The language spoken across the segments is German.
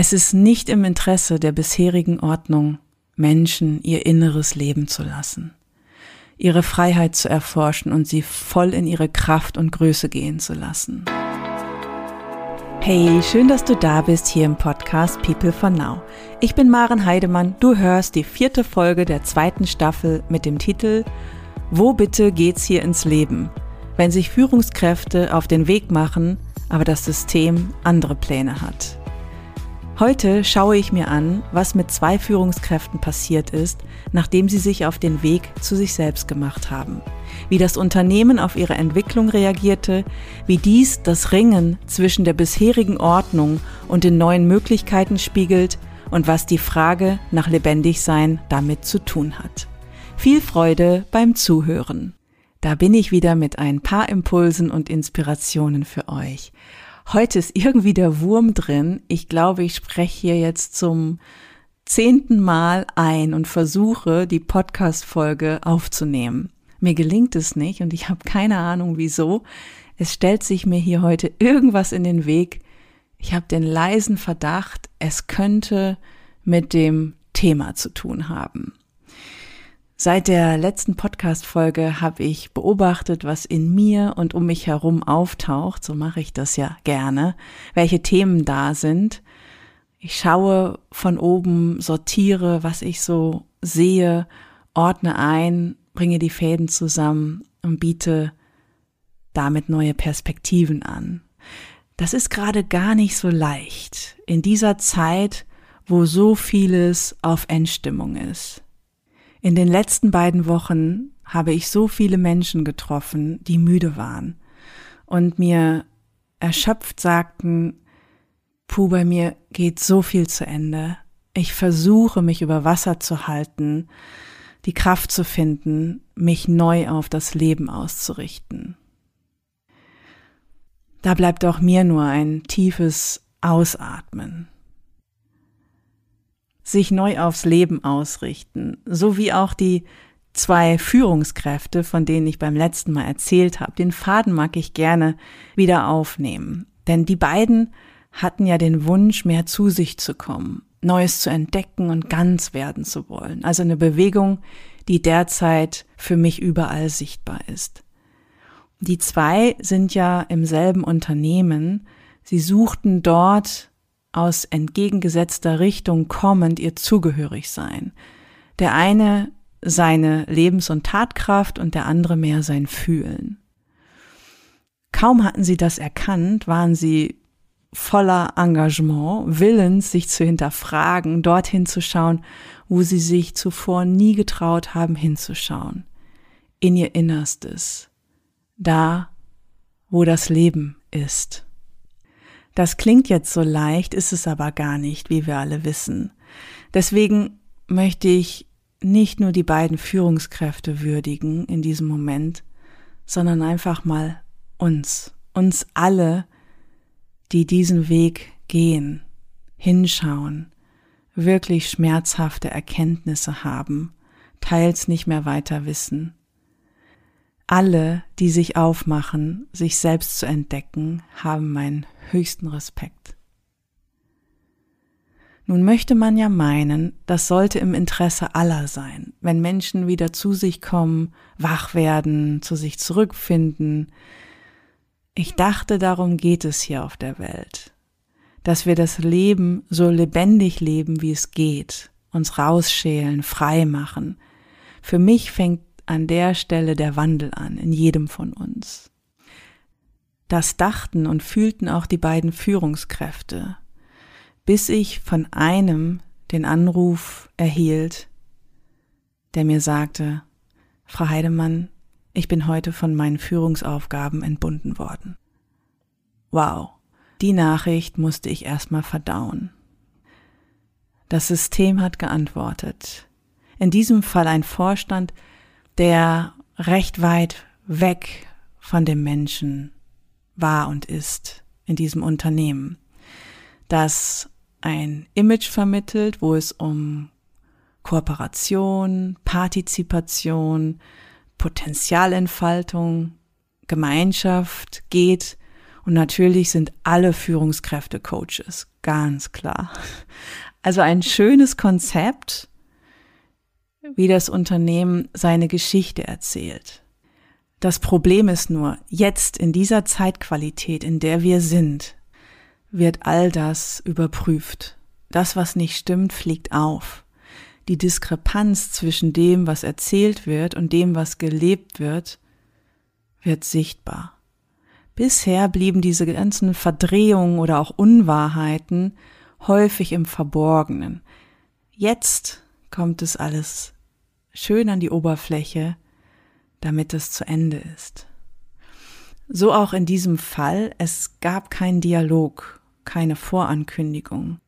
Es ist nicht im Interesse der bisherigen Ordnung, Menschen ihr inneres Leben zu lassen, ihre Freiheit zu erforschen und sie voll in ihre Kraft und Größe gehen zu lassen. Hey, schön, dass du da bist hier im Podcast People for Now. Ich bin Maren Heidemann, du hörst die vierte Folge der zweiten Staffel mit dem Titel Wo bitte geht's hier ins Leben? Wenn sich Führungskräfte auf den Weg machen, aber das System andere Pläne hat. Heute schaue ich mir an, was mit zwei Führungskräften passiert ist, nachdem sie sich auf den Weg zu sich selbst gemacht haben. Wie das Unternehmen auf ihre Entwicklung reagierte, wie dies das Ringen zwischen der bisherigen Ordnung und den neuen Möglichkeiten spiegelt und was die Frage nach Lebendigsein damit zu tun hat. Viel Freude beim Zuhören. Da bin ich wieder mit ein paar Impulsen und Inspirationen für euch. Heute ist irgendwie der Wurm drin. Ich glaube, ich spreche hier jetzt zum zehnten Mal ein und versuche, die Podcast-Folge aufzunehmen. Mir gelingt es nicht und ich habe keine Ahnung wieso. Es stellt sich mir hier heute irgendwas in den Weg. Ich habe den leisen Verdacht, es könnte mit dem Thema zu tun haben. Seit der letzten Podcast-Folge habe ich beobachtet, was in mir und um mich herum auftaucht. So mache ich das ja gerne. Welche Themen da sind. Ich schaue von oben, sortiere, was ich so sehe, ordne ein, bringe die Fäden zusammen und biete damit neue Perspektiven an. Das ist gerade gar nicht so leicht in dieser Zeit, wo so vieles auf Endstimmung ist. In den letzten beiden Wochen habe ich so viele Menschen getroffen, die müde waren und mir erschöpft sagten, Puh, bei mir geht so viel zu Ende. Ich versuche, mich über Wasser zu halten, die Kraft zu finden, mich neu auf das Leben auszurichten. Da bleibt auch mir nur ein tiefes Ausatmen sich neu aufs Leben ausrichten, so wie auch die zwei Führungskräfte, von denen ich beim letzten Mal erzählt habe. Den Faden mag ich gerne wieder aufnehmen, denn die beiden hatten ja den Wunsch, mehr zu sich zu kommen, Neues zu entdecken und ganz werden zu wollen. Also eine Bewegung, die derzeit für mich überall sichtbar ist. Die zwei sind ja im selben Unternehmen. Sie suchten dort aus entgegengesetzter Richtung kommend ihr zugehörig sein. Der eine seine Lebens- und Tatkraft und der andere mehr sein Fühlen. Kaum hatten sie das erkannt, waren sie voller Engagement, Willens, sich zu hinterfragen, dorthin zu schauen, wo sie sich zuvor nie getraut haben hinzuschauen, in ihr Innerstes, da, wo das Leben ist. Das klingt jetzt so leicht, ist es aber gar nicht, wie wir alle wissen. Deswegen möchte ich nicht nur die beiden Führungskräfte würdigen in diesem Moment, sondern einfach mal uns, uns alle, die diesen Weg gehen, hinschauen, wirklich schmerzhafte Erkenntnisse haben, teils nicht mehr weiter wissen alle, die sich aufmachen, sich selbst zu entdecken, haben meinen höchsten Respekt. Nun möchte man ja meinen, das sollte im Interesse aller sein, wenn Menschen wieder zu sich kommen, wach werden, zu sich zurückfinden. Ich dachte, darum geht es hier auf der Welt, dass wir das Leben so lebendig leben, wie es geht, uns rausschälen, frei machen. Für mich fängt an der Stelle der Wandel an, in jedem von uns. Das dachten und fühlten auch die beiden Führungskräfte, bis ich von einem den Anruf erhielt, der mir sagte, Frau Heidemann, ich bin heute von meinen Führungsaufgaben entbunden worden. Wow, die Nachricht musste ich erstmal verdauen. Das System hat geantwortet. In diesem Fall ein Vorstand, der recht weit weg von dem Menschen war und ist in diesem Unternehmen, das ein Image vermittelt, wo es um Kooperation, Partizipation, Potenzialentfaltung, Gemeinschaft geht Und natürlich sind alle Führungskräfte Coaches, ganz klar. Also ein schönes Konzept, wie das Unternehmen seine Geschichte erzählt. Das Problem ist nur, jetzt in dieser Zeitqualität, in der wir sind, wird all das überprüft. Das, was nicht stimmt, fliegt auf. Die Diskrepanz zwischen dem, was erzählt wird und dem, was gelebt wird, wird sichtbar. Bisher blieben diese ganzen Verdrehungen oder auch Unwahrheiten häufig im Verborgenen. Jetzt kommt es alles schön an die Oberfläche, damit es zu Ende ist. So auch in diesem Fall, es gab keinen Dialog, keine Vorankündigung.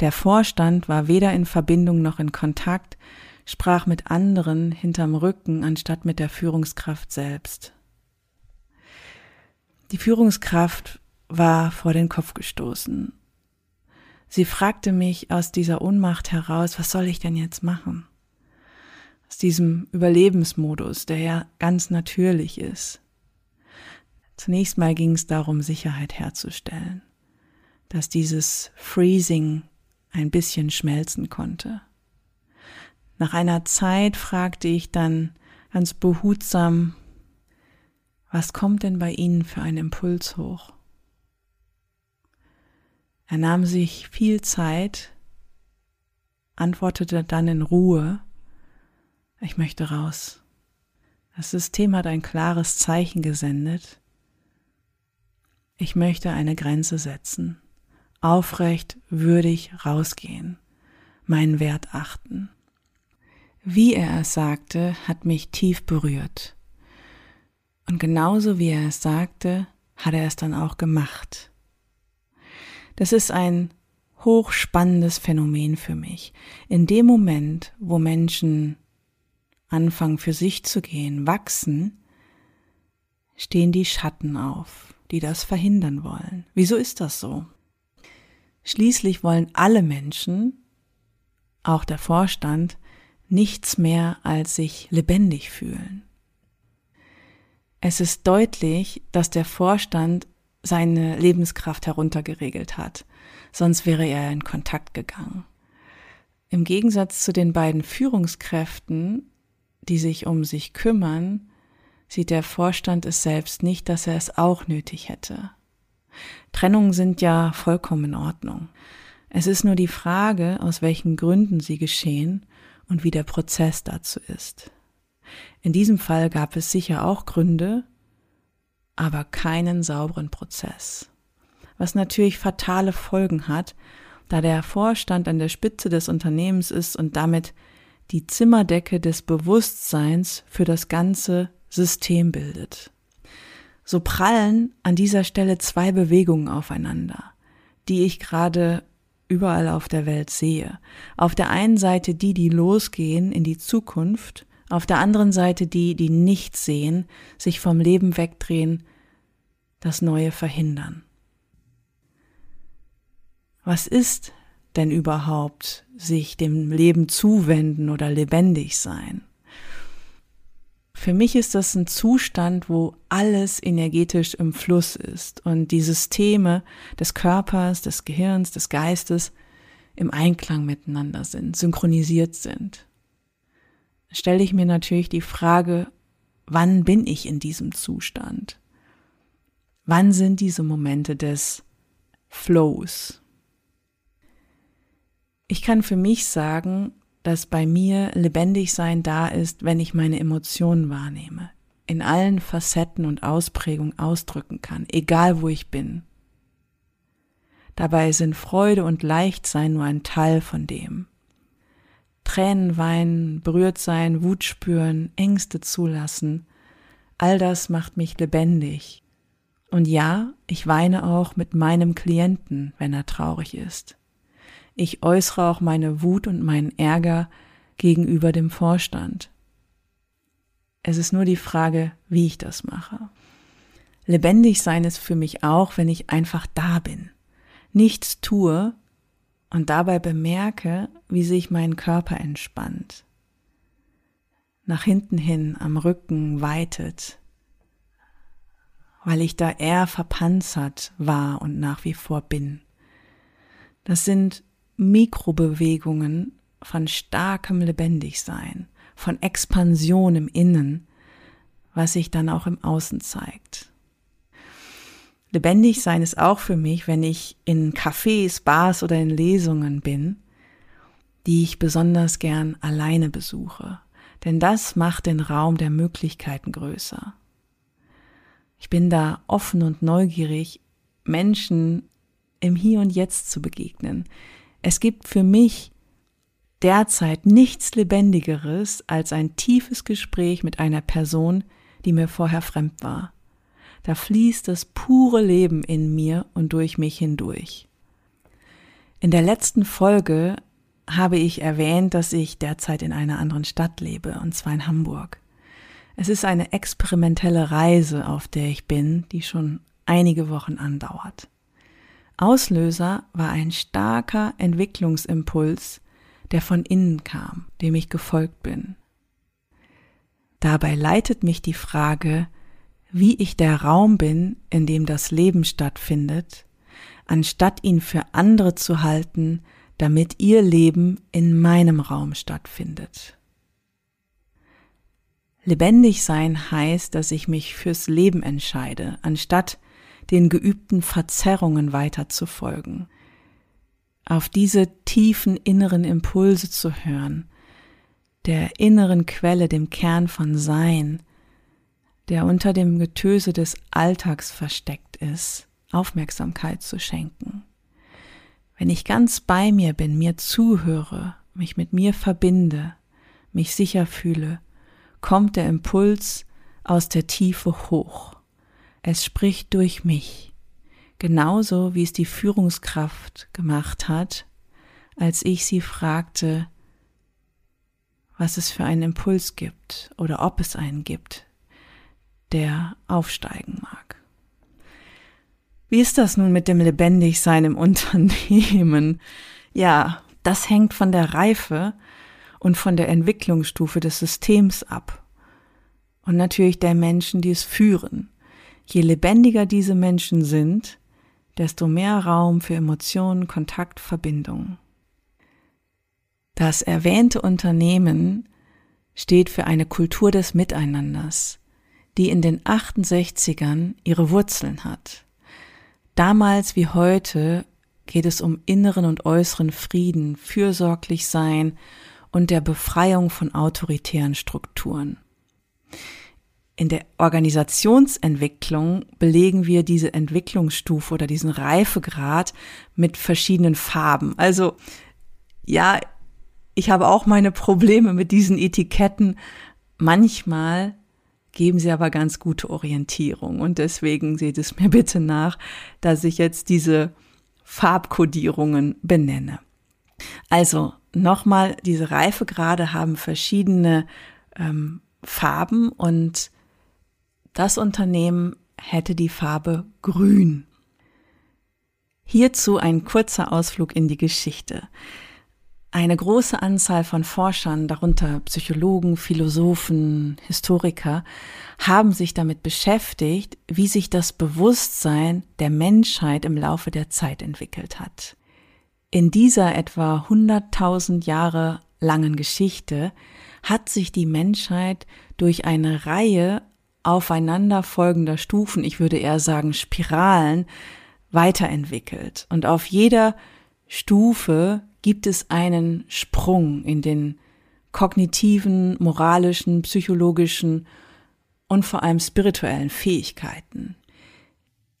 Der Vorstand war weder in Verbindung noch in Kontakt, sprach mit anderen hinterm Rücken anstatt mit der Führungskraft selbst. Die Führungskraft war vor den Kopf gestoßen. Sie fragte mich aus dieser Ohnmacht heraus, was soll ich denn jetzt machen? Aus diesem Überlebensmodus, der ja ganz natürlich ist. Zunächst mal ging es darum, Sicherheit herzustellen, dass dieses Freezing ein bisschen schmelzen konnte. Nach einer Zeit fragte ich dann ganz behutsam, was kommt denn bei Ihnen für einen Impuls hoch? Er nahm sich viel Zeit, antwortete dann in Ruhe, ich möchte raus. Das System hat ein klares Zeichen gesendet. Ich möchte eine Grenze setzen, aufrecht, würdig rausgehen, meinen Wert achten. Wie er es sagte, hat mich tief berührt. Und genauso wie er es sagte, hat er es dann auch gemacht. Das ist ein hochspannendes Phänomen für mich. In dem Moment, wo Menschen anfangen für sich zu gehen, wachsen, stehen die Schatten auf, die das verhindern wollen. Wieso ist das so? Schließlich wollen alle Menschen, auch der Vorstand, nichts mehr als sich lebendig fühlen. Es ist deutlich, dass der Vorstand seine Lebenskraft heruntergeregelt hat, sonst wäre er in Kontakt gegangen. Im Gegensatz zu den beiden Führungskräften, die sich um sich kümmern, sieht der Vorstand es selbst nicht, dass er es auch nötig hätte. Trennungen sind ja vollkommen in Ordnung. Es ist nur die Frage, aus welchen Gründen sie geschehen und wie der Prozess dazu ist. In diesem Fall gab es sicher auch Gründe, aber keinen sauberen Prozess. Was natürlich fatale Folgen hat, da der Vorstand an der Spitze des Unternehmens ist und damit die Zimmerdecke des Bewusstseins für das ganze System bildet. So prallen an dieser Stelle zwei Bewegungen aufeinander, die ich gerade überall auf der Welt sehe. Auf der einen Seite die, die losgehen in die Zukunft auf der anderen Seite die, die nichts sehen, sich vom Leben wegdrehen, das Neue verhindern. Was ist denn überhaupt sich dem Leben zuwenden oder lebendig sein? Für mich ist das ein Zustand, wo alles energetisch im Fluss ist und die Systeme des Körpers, des Gehirns, des Geistes im Einklang miteinander sind, synchronisiert sind stelle ich mir natürlich die Frage, wann bin ich in diesem Zustand? Wann sind diese Momente des Flows? Ich kann für mich sagen, dass bei mir lebendig sein da ist, wenn ich meine Emotionen wahrnehme, in allen Facetten und Ausprägungen ausdrücken kann, egal wo ich bin. Dabei sind Freude und Leichtsein nur ein Teil von dem. Tränen weinen, berührt sein, Wut spüren, Ängste zulassen. All das macht mich lebendig. Und ja, ich weine auch mit meinem Klienten, wenn er traurig ist. Ich äußere auch meine Wut und meinen Ärger gegenüber dem Vorstand. Es ist nur die Frage, wie ich das mache. Lebendig sein ist für mich auch, wenn ich einfach da bin. Nichts tue, und dabei bemerke, wie sich mein Körper entspannt, nach hinten hin am Rücken weitet, weil ich da eher verpanzert war und nach wie vor bin. Das sind Mikrobewegungen von starkem Lebendigsein, von Expansion im Innen, was sich dann auch im Außen zeigt. Lebendig sein ist auch für mich, wenn ich in Cafés, Bars oder in Lesungen bin, die ich besonders gern alleine besuche. Denn das macht den Raum der Möglichkeiten größer. Ich bin da offen und neugierig, Menschen im Hier und Jetzt zu begegnen. Es gibt für mich derzeit nichts Lebendigeres als ein tiefes Gespräch mit einer Person, die mir vorher fremd war. Da fließt das pure Leben in mir und durch mich hindurch. In der letzten Folge habe ich erwähnt, dass ich derzeit in einer anderen Stadt lebe, und zwar in Hamburg. Es ist eine experimentelle Reise, auf der ich bin, die schon einige Wochen andauert. Auslöser war ein starker Entwicklungsimpuls, der von innen kam, dem ich gefolgt bin. Dabei leitet mich die Frage, wie ich der Raum bin, in dem das Leben stattfindet, anstatt ihn für andere zu halten, damit ihr Leben in meinem Raum stattfindet. Lebendig sein heißt, dass ich mich fürs Leben entscheide, anstatt den geübten Verzerrungen weiter zu folgen. Auf diese tiefen inneren Impulse zu hören, der inneren Quelle, dem Kern von Sein, der unter dem Getöse des Alltags versteckt ist, Aufmerksamkeit zu schenken. Wenn ich ganz bei mir bin, mir zuhöre, mich mit mir verbinde, mich sicher fühle, kommt der Impuls aus der Tiefe hoch. Es spricht durch mich, genauso wie es die Führungskraft gemacht hat, als ich sie fragte, was es für einen Impuls gibt oder ob es einen gibt, der aufsteigen mag. Wie ist das nun mit dem Lebendigsein im Unternehmen? Ja, das hängt von der Reife und von der Entwicklungsstufe des Systems ab. Und natürlich der Menschen, die es führen. Je lebendiger diese Menschen sind, desto mehr Raum für Emotionen, Kontakt, Verbindung. Das erwähnte Unternehmen steht für eine Kultur des Miteinanders, die in den 68ern ihre Wurzeln hat. Damals wie heute geht es um inneren und äußeren Frieden, fürsorglich sein und der Befreiung von autoritären Strukturen. In der Organisationsentwicklung belegen wir diese Entwicklungsstufe oder diesen Reifegrad mit verschiedenen Farben. Also ja, ich habe auch meine Probleme mit diesen Etiketten. Manchmal geben sie aber ganz gute Orientierung und deswegen seht es mir bitte nach, dass ich jetzt diese Farbkodierungen benenne. Also nochmal, diese Reifegrade haben verschiedene ähm, Farben und das Unternehmen hätte die Farbe grün. Hierzu ein kurzer Ausflug in die Geschichte. Eine große Anzahl von Forschern, darunter Psychologen, Philosophen, Historiker, haben sich damit beschäftigt, wie sich das Bewusstsein der Menschheit im Laufe der Zeit entwickelt hat. In dieser etwa 100.000 Jahre langen Geschichte hat sich die Menschheit durch eine Reihe aufeinanderfolgender Stufen, ich würde eher sagen Spiralen, weiterentwickelt. Und auf jeder Stufe gibt es einen Sprung in den kognitiven, moralischen, psychologischen und vor allem spirituellen Fähigkeiten.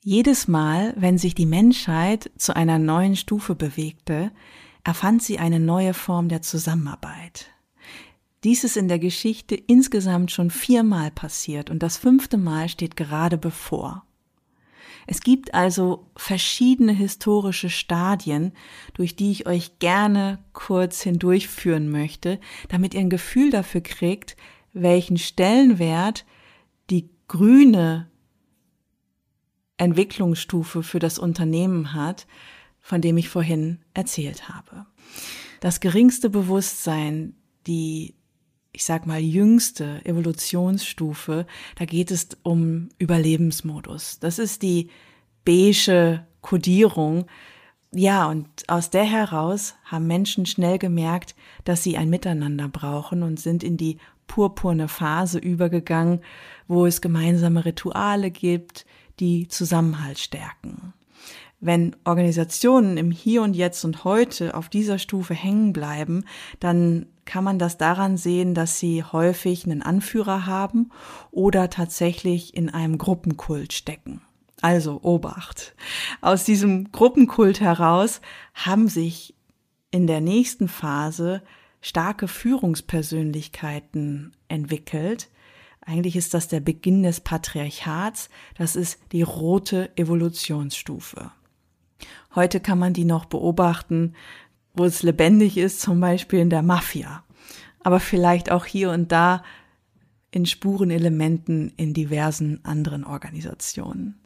Jedes Mal, wenn sich die Menschheit zu einer neuen Stufe bewegte, erfand sie eine neue Form der Zusammenarbeit. Dies ist in der Geschichte insgesamt schon viermal passiert und das fünfte Mal steht gerade bevor. Es gibt also verschiedene historische Stadien, durch die ich euch gerne kurz hindurchführen möchte, damit ihr ein Gefühl dafür kriegt, welchen Stellenwert die grüne Entwicklungsstufe für das Unternehmen hat, von dem ich vorhin erzählt habe. Das geringste Bewusstsein, die ich sag mal, jüngste Evolutionsstufe, da geht es um Überlebensmodus. Das ist die beige Kodierung. Ja, und aus der heraus haben Menschen schnell gemerkt, dass sie ein Miteinander brauchen und sind in die purpurne Phase übergegangen, wo es gemeinsame Rituale gibt, die Zusammenhalt stärken. Wenn Organisationen im Hier und Jetzt und heute auf dieser Stufe hängen bleiben, dann kann man das daran sehen, dass sie häufig einen Anführer haben oder tatsächlich in einem Gruppenkult stecken. Also Obacht. Aus diesem Gruppenkult heraus haben sich in der nächsten Phase starke Führungspersönlichkeiten entwickelt. Eigentlich ist das der Beginn des Patriarchats. Das ist die rote Evolutionsstufe. Heute kann man die noch beobachten, wo es lebendig ist, zum Beispiel in der Mafia. Aber vielleicht auch hier und da in Spurenelementen in diversen anderen Organisationen.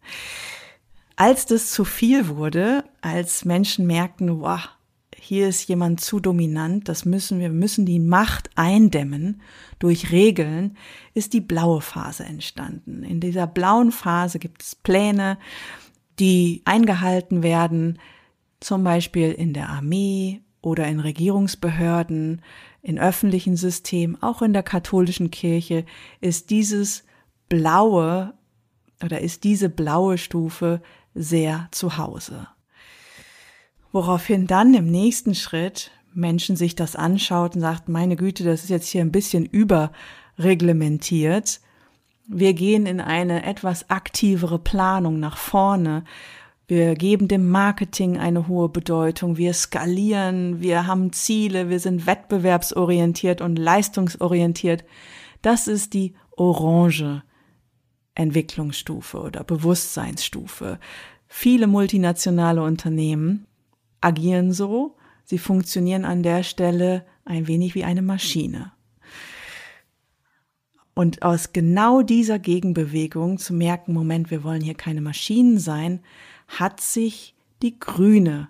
Als das zu viel wurde, als Menschen merkten, wow, hier ist jemand zu dominant, das müssen wir, müssen die Macht eindämmen durch Regeln, ist die blaue Phase entstanden. In dieser blauen Phase gibt es Pläne, die eingehalten werden, zum Beispiel in der Armee oder in Regierungsbehörden, in öffentlichen Systemen, auch in der katholischen Kirche, ist dieses blaue oder ist diese blaue Stufe sehr zu Hause. Woraufhin dann im nächsten Schritt Menschen sich das anschaut und sagt, meine Güte, das ist jetzt hier ein bisschen überreglementiert wir gehen in eine etwas aktivere Planung nach vorne. Wir geben dem Marketing eine hohe Bedeutung. Wir skalieren. Wir haben Ziele. Wir sind wettbewerbsorientiert und leistungsorientiert. Das ist die orange Entwicklungsstufe oder Bewusstseinsstufe. Viele multinationale Unternehmen agieren so. Sie funktionieren an der Stelle ein wenig wie eine Maschine. Und aus genau dieser Gegenbewegung zu merken, Moment, wir wollen hier keine Maschinen sein, hat sich die grüne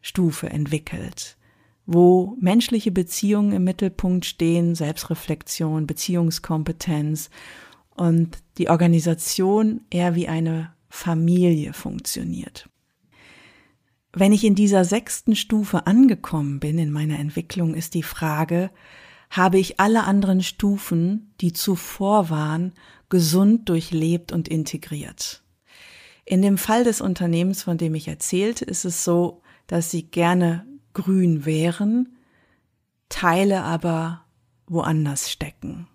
Stufe entwickelt, wo menschliche Beziehungen im Mittelpunkt stehen, Selbstreflexion, Beziehungskompetenz und die Organisation eher wie eine Familie funktioniert. Wenn ich in dieser sechsten Stufe angekommen bin in meiner Entwicklung, ist die Frage, habe ich alle anderen Stufen, die zuvor waren, gesund durchlebt und integriert. In dem Fall des Unternehmens, von dem ich erzählte, ist es so, dass sie gerne grün wären, Teile aber woanders stecken.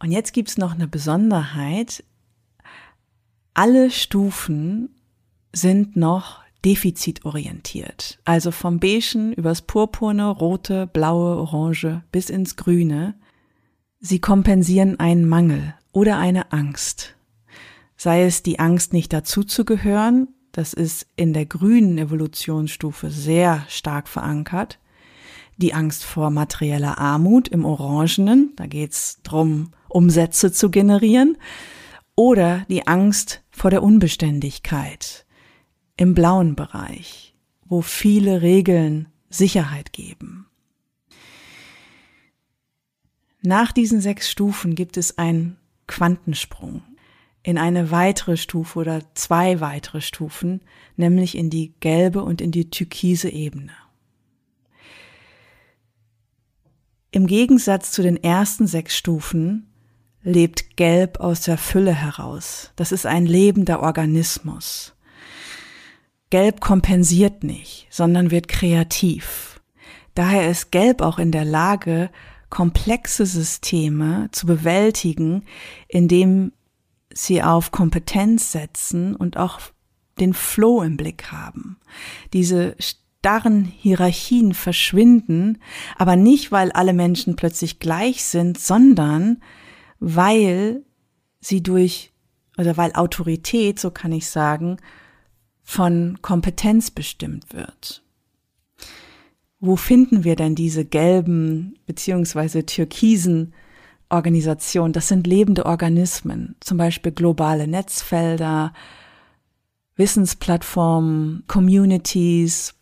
Und jetzt gibt's noch eine Besonderheit. Alle Stufen sind noch defizitorientiert. Also vom Beigen übers Purpurne, Rote, Blaue, Orange bis ins Grüne. Sie kompensieren einen Mangel oder eine Angst. Sei es die Angst, nicht dazuzugehören, das ist in der grünen Evolutionsstufe sehr stark verankert. Die Angst vor materieller Armut im Orangenen, da geht's drum, Umsätze zu generieren. Oder die Angst vor der Unbeständigkeit, im blauen Bereich, wo viele Regeln Sicherheit geben. Nach diesen sechs Stufen gibt es einen Quantensprung in eine weitere Stufe oder zwei weitere Stufen, nämlich in die gelbe und in die türkise Ebene. Im Gegensatz zu den ersten sechs Stufen lebt Gelb aus der Fülle heraus. Das ist ein lebender Organismus. Gelb kompensiert nicht, sondern wird kreativ. Daher ist Gelb auch in der Lage, komplexe Systeme zu bewältigen, indem sie auf Kompetenz setzen und auch den Flow im Blick haben. Diese starren Hierarchien verschwinden, aber nicht, weil alle Menschen plötzlich gleich sind, sondern weil sie durch, oder weil Autorität, so kann ich sagen, von Kompetenz bestimmt wird. Wo finden wir denn diese gelben beziehungsweise türkisen Organisationen? Das sind lebende Organismen, zum Beispiel globale Netzfelder, Wissensplattformen, Communities.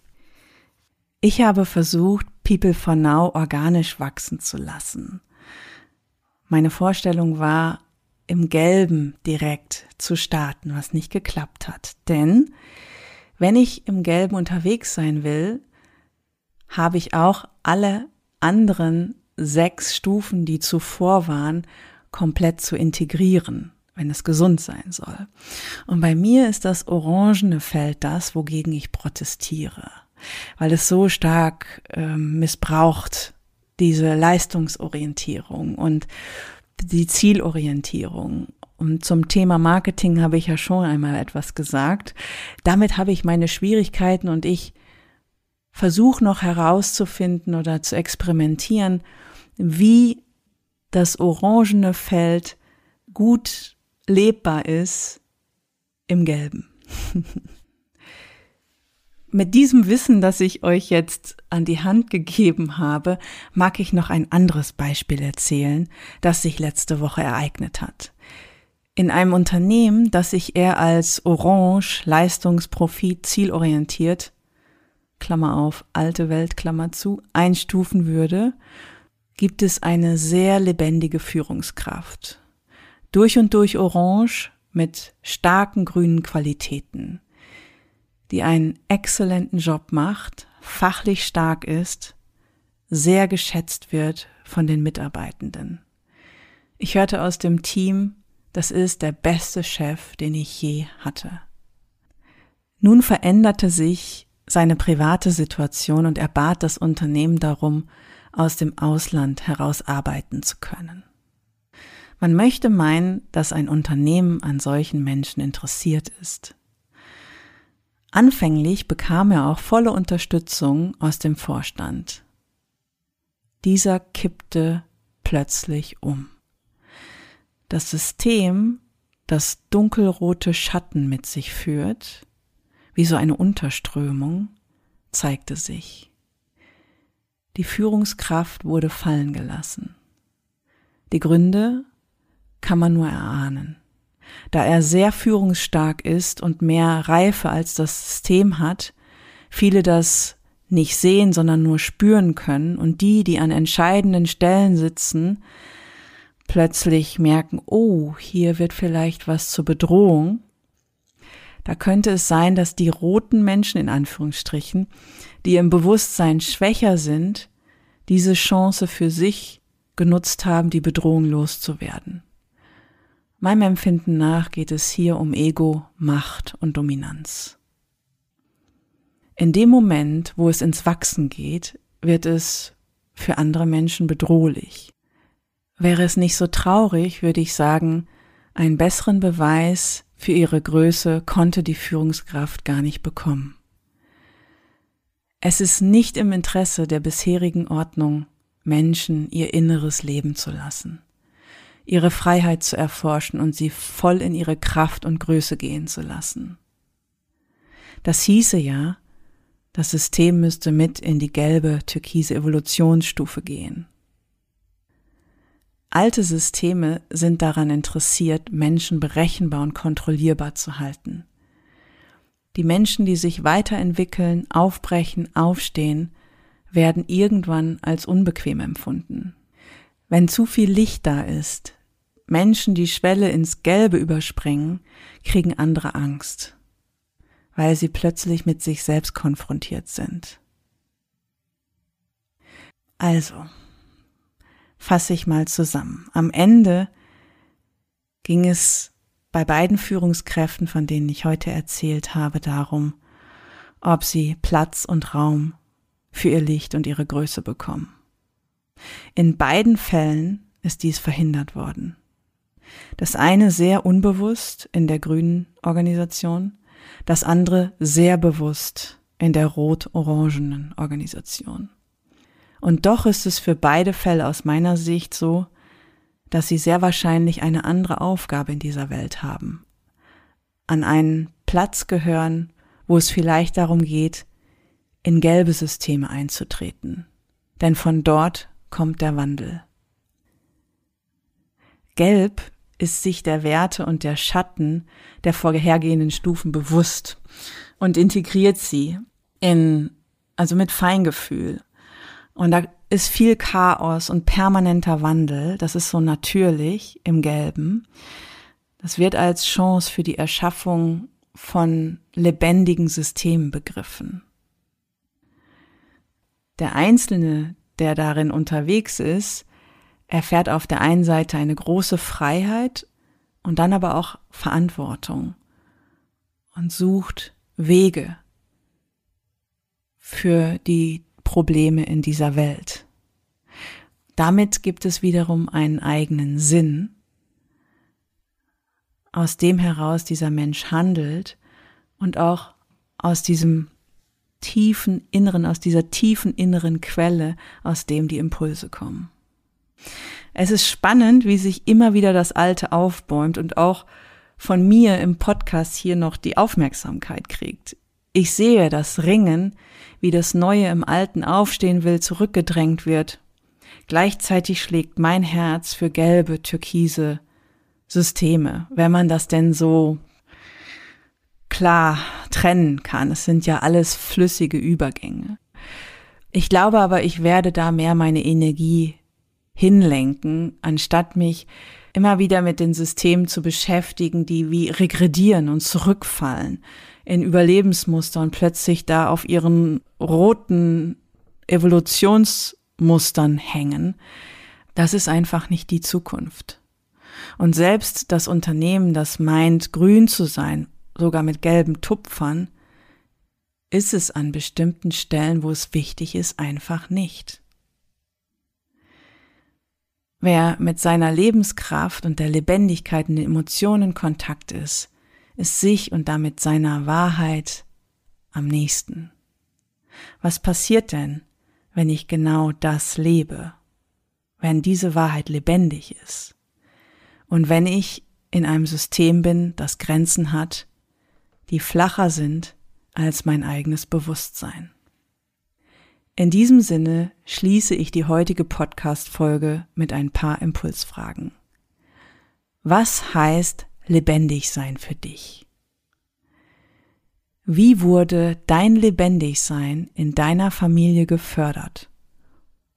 Ich habe versucht, People for Now organisch wachsen zu lassen. Meine Vorstellung war, im Gelben direkt zu starten, was nicht geklappt hat. Denn wenn ich im Gelben unterwegs sein will, habe ich auch alle anderen sechs Stufen, die zuvor waren, komplett zu integrieren, wenn es gesund sein soll. Und bei mir ist das orangene Feld das, wogegen ich protestiere, weil es so stark äh, missbraucht, diese Leistungsorientierung und die Zielorientierung. Und zum Thema Marketing habe ich ja schon einmal etwas gesagt. Damit habe ich meine Schwierigkeiten und ich versuche noch herauszufinden oder zu experimentieren, wie das orangene Feld gut lebbar ist im Gelben. Mit diesem Wissen, das ich euch jetzt an die Hand gegeben habe, mag ich noch ein anderes Beispiel erzählen, das sich letzte Woche ereignet hat. In einem Unternehmen, das sich eher als Orange, Leistungsprofit, zielorientiert, Klammer auf, alte Welt, Klammer zu, einstufen würde, gibt es eine sehr lebendige Führungskraft. Durch und durch orange mit starken grünen Qualitäten die einen exzellenten Job macht, fachlich stark ist, sehr geschätzt wird von den Mitarbeitenden. Ich hörte aus dem Team, das ist der beste Chef, den ich je hatte. Nun veränderte sich seine private Situation und er bat das Unternehmen darum, aus dem Ausland heraus arbeiten zu können. Man möchte meinen, dass ein Unternehmen an solchen Menschen interessiert ist. Anfänglich bekam er auch volle Unterstützung aus dem Vorstand. Dieser kippte plötzlich um. Das System, das dunkelrote Schatten mit sich führt, wie so eine Unterströmung, zeigte sich. Die Führungskraft wurde fallen gelassen. Die Gründe kann man nur erahnen da er sehr führungsstark ist und mehr Reife als das System hat, viele das nicht sehen, sondern nur spüren können und die, die an entscheidenden Stellen sitzen, plötzlich merken, oh, hier wird vielleicht was zur Bedrohung. Da könnte es sein, dass die roten Menschen in Anführungsstrichen, die im Bewusstsein schwächer sind, diese Chance für sich genutzt haben, die Bedrohung loszuwerden. Meinem Empfinden nach geht es hier um Ego, Macht und Dominanz. In dem Moment, wo es ins Wachsen geht, wird es für andere Menschen bedrohlich. Wäre es nicht so traurig, würde ich sagen, einen besseren Beweis für ihre Größe konnte die Führungskraft gar nicht bekommen. Es ist nicht im Interesse der bisherigen Ordnung, Menschen ihr inneres Leben zu lassen ihre Freiheit zu erforschen und sie voll in ihre Kraft und Größe gehen zu lassen. Das hieße ja, das System müsste mit in die gelbe, türkise Evolutionsstufe gehen. Alte Systeme sind daran interessiert, Menschen berechenbar und kontrollierbar zu halten. Die Menschen, die sich weiterentwickeln, aufbrechen, aufstehen, werden irgendwann als unbequem empfunden. Wenn zu viel Licht da ist, Menschen die Schwelle ins Gelbe überspringen, kriegen andere Angst, weil sie plötzlich mit sich selbst konfrontiert sind. Also, fasse ich mal zusammen. Am Ende ging es bei beiden Führungskräften, von denen ich heute erzählt habe, darum, ob sie Platz und Raum für ihr Licht und ihre Größe bekommen. In beiden Fällen ist dies verhindert worden. Das eine sehr unbewusst in der grünen Organisation, das andere sehr bewusst in der rot-orangenen Organisation. Und doch ist es für beide Fälle aus meiner Sicht so, dass sie sehr wahrscheinlich eine andere Aufgabe in dieser Welt haben. An einen Platz gehören, wo es vielleicht darum geht, in gelbe Systeme einzutreten. Denn von dort kommt der Wandel. Gelb ist sich der Werte und der Schatten der vorhergehenden Stufen bewusst und integriert sie in, also mit Feingefühl. Und da ist viel Chaos und permanenter Wandel. Das ist so natürlich im Gelben. Das wird als Chance für die Erschaffung von lebendigen Systemen begriffen. Der Einzelne, der darin unterwegs ist, erfährt auf der einen Seite eine große Freiheit und dann aber auch Verantwortung und sucht Wege für die Probleme in dieser Welt. Damit gibt es wiederum einen eigenen Sinn, aus dem heraus dieser Mensch handelt und auch aus diesem tiefen Inneren, aus dieser tiefen inneren Quelle, aus dem die Impulse kommen. Es ist spannend, wie sich immer wieder das Alte aufbäumt und auch von mir im Podcast hier noch die Aufmerksamkeit kriegt. Ich sehe das Ringen, wie das Neue im Alten aufstehen will, zurückgedrängt wird. Gleichzeitig schlägt mein Herz für gelbe, türkise Systeme, wenn man das denn so klar trennen kann. Es sind ja alles flüssige Übergänge. Ich glaube aber, ich werde da mehr meine Energie hinlenken, anstatt mich immer wieder mit den Systemen zu beschäftigen, die wie regredieren und zurückfallen in Überlebensmuster und plötzlich da auf ihren roten Evolutionsmustern hängen. Das ist einfach nicht die Zukunft. Und selbst das Unternehmen, das meint, grün zu sein, sogar mit gelben Tupfern, ist es an bestimmten Stellen, wo es wichtig ist, einfach nicht. Wer mit seiner Lebenskraft und der Lebendigkeit in den Emotionen in Kontakt ist, ist sich und damit seiner Wahrheit am nächsten. Was passiert denn, wenn ich genau das lebe? Wenn diese Wahrheit lebendig ist? Und wenn ich in einem System bin, das Grenzen hat, die flacher sind als mein eigenes Bewusstsein. In diesem Sinne schließe ich die heutige Podcast-Folge mit ein paar Impulsfragen. Was heißt lebendig sein für dich? Wie wurde dein Lebendigsein in deiner Familie gefördert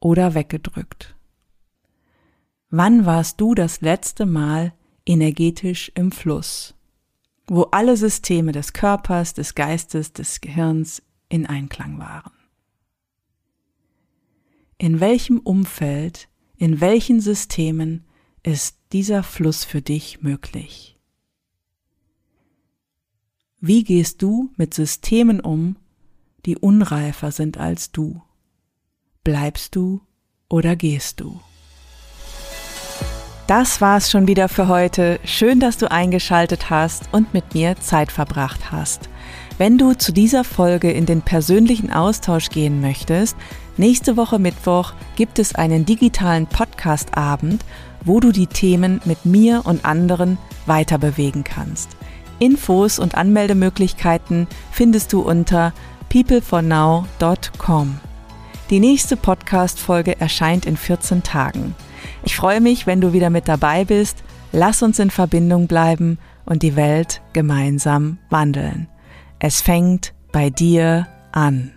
oder weggedrückt? Wann warst du das letzte Mal energetisch im Fluss, wo alle Systeme des Körpers, des Geistes, des Gehirns in Einklang waren? In welchem Umfeld, in welchen Systemen ist dieser Fluss für dich möglich? Wie gehst du mit Systemen um, die unreifer sind als du? Bleibst du oder gehst du? Das war's schon wieder für heute. Schön, dass du eingeschaltet hast und mit mir Zeit verbracht hast. Wenn du zu dieser Folge in den persönlichen Austausch gehen möchtest, nächste Woche Mittwoch gibt es einen digitalen Podcast-Abend, wo du die Themen mit mir und anderen weiter bewegen kannst. Infos und Anmeldemöglichkeiten findest du unter peoplefornow.com. Die nächste Podcast-Folge erscheint in 14 Tagen. Ich freue mich, wenn du wieder mit dabei bist. Lass uns in Verbindung bleiben und die Welt gemeinsam wandeln. Es fängt bei dir an.